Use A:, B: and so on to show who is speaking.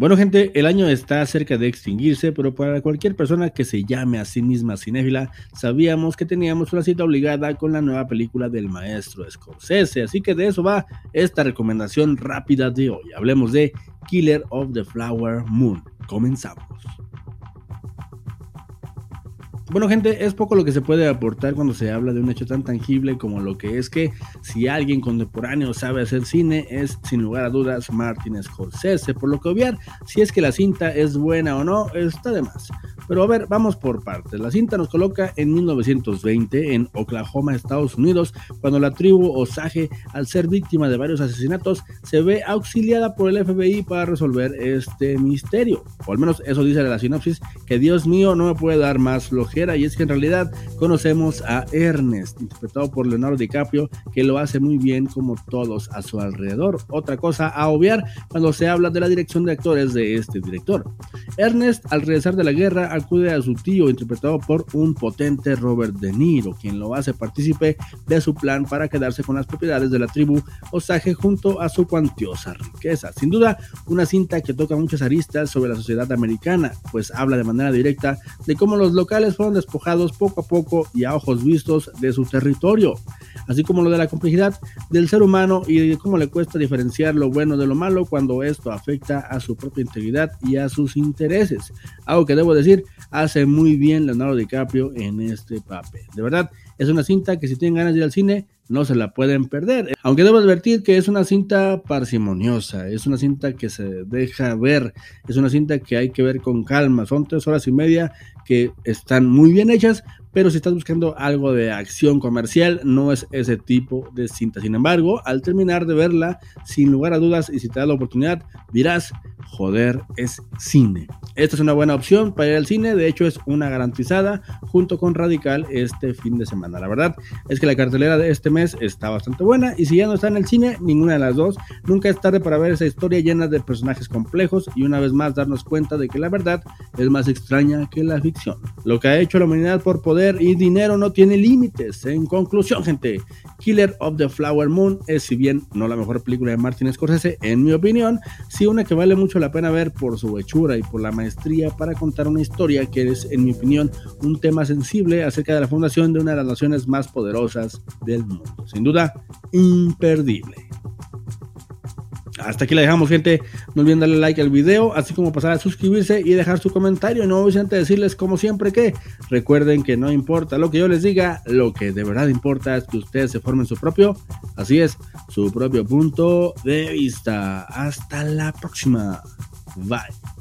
A: Bueno, gente, el año está cerca de extinguirse, pero para cualquier persona que se llame a sí misma cinéfila, sabíamos que teníamos una cita obligada con la nueva película del maestro Scorsese. Así que de eso va esta recomendación rápida de hoy. Hablemos de Killer of the Flower Moon. Comenzamos. Bueno gente, es poco lo que se puede aportar cuando se habla de un hecho tan tangible como lo que es que si alguien contemporáneo sabe hacer cine es sin lugar a dudas Martin Scorsese, por lo que obviar si es que la cinta es buena o no está de más. Pero a ver, vamos por partes. La cinta nos coloca en 1920 en Oklahoma, Estados Unidos, cuando la tribu Osage, al ser víctima de varios asesinatos, se ve auxiliada por el FBI para resolver este misterio. O al menos eso dice la sinopsis, que Dios mío no me puede dar más flojera y es que en realidad conocemos a Ernest, interpretado por Leonardo DiCaprio, que lo hace muy bien como todos a su alrededor. Otra cosa a obviar cuando se habla de la dirección de actores de este director. Ernest, al regresar de la guerra, acude a su tío, interpretado por un potente Robert De Niro, quien lo hace partícipe de su plan para quedarse con las propiedades de la tribu Osage junto a su cuantiosa riqueza. Sin duda, una cinta que toca muchas aristas sobre la sociedad americana, pues habla de manera directa de cómo los locales fueron despojados poco a poco y a ojos vistos de su territorio, así como lo de la complejidad del ser humano y de cómo le cuesta diferenciar lo bueno de lo malo cuando esto afecta a su propia integridad y a sus intereses. Algo que debo decir, hace muy bien Leonardo DiCaprio en este papel. De verdad, es una cinta que si tienen ganas de ir al cine, no se la pueden perder. Aunque debo advertir que es una cinta parsimoniosa, es una cinta que se deja ver, es una cinta que hay que ver con calma. Son tres horas y media que están muy bien hechas, pero si estás buscando algo de acción comercial, no es ese tipo de cinta. Sin embargo, al terminar de verla, sin lugar a dudas, y si te da la oportunidad, dirás, joder, es cine. Esta es una buena opción para ir al cine, de hecho es una garantizada junto con Radical este fin de semana. La verdad es que la cartelera de este mes está bastante buena y si ya no está en el cine, ninguna de las dos, nunca es tarde para ver esa historia llena de personajes complejos y una vez más darnos cuenta de que la verdad es más extraña que la ficción. Lo que ha hecho la humanidad por poder y dinero no tiene límites. En conclusión, gente, Killer of the Flower Moon es, si bien no la mejor película de Martin Scorsese, en mi opinión, sí una que vale mucho la pena ver por su hechura y por la maestría para contar una historia que es, en mi opinión, un tema sensible acerca de la fundación de una de las naciones más poderosas del mundo. Sin duda, imperdible. Hasta aquí la dejamos, gente. No olviden darle like al video, así como pasar a suscribirse y dejar su comentario. Y no a decirles, como siempre, que recuerden que no importa lo que yo les diga, lo que de verdad importa es que ustedes se formen su propio, así es, su propio punto de vista. Hasta la próxima. Bye.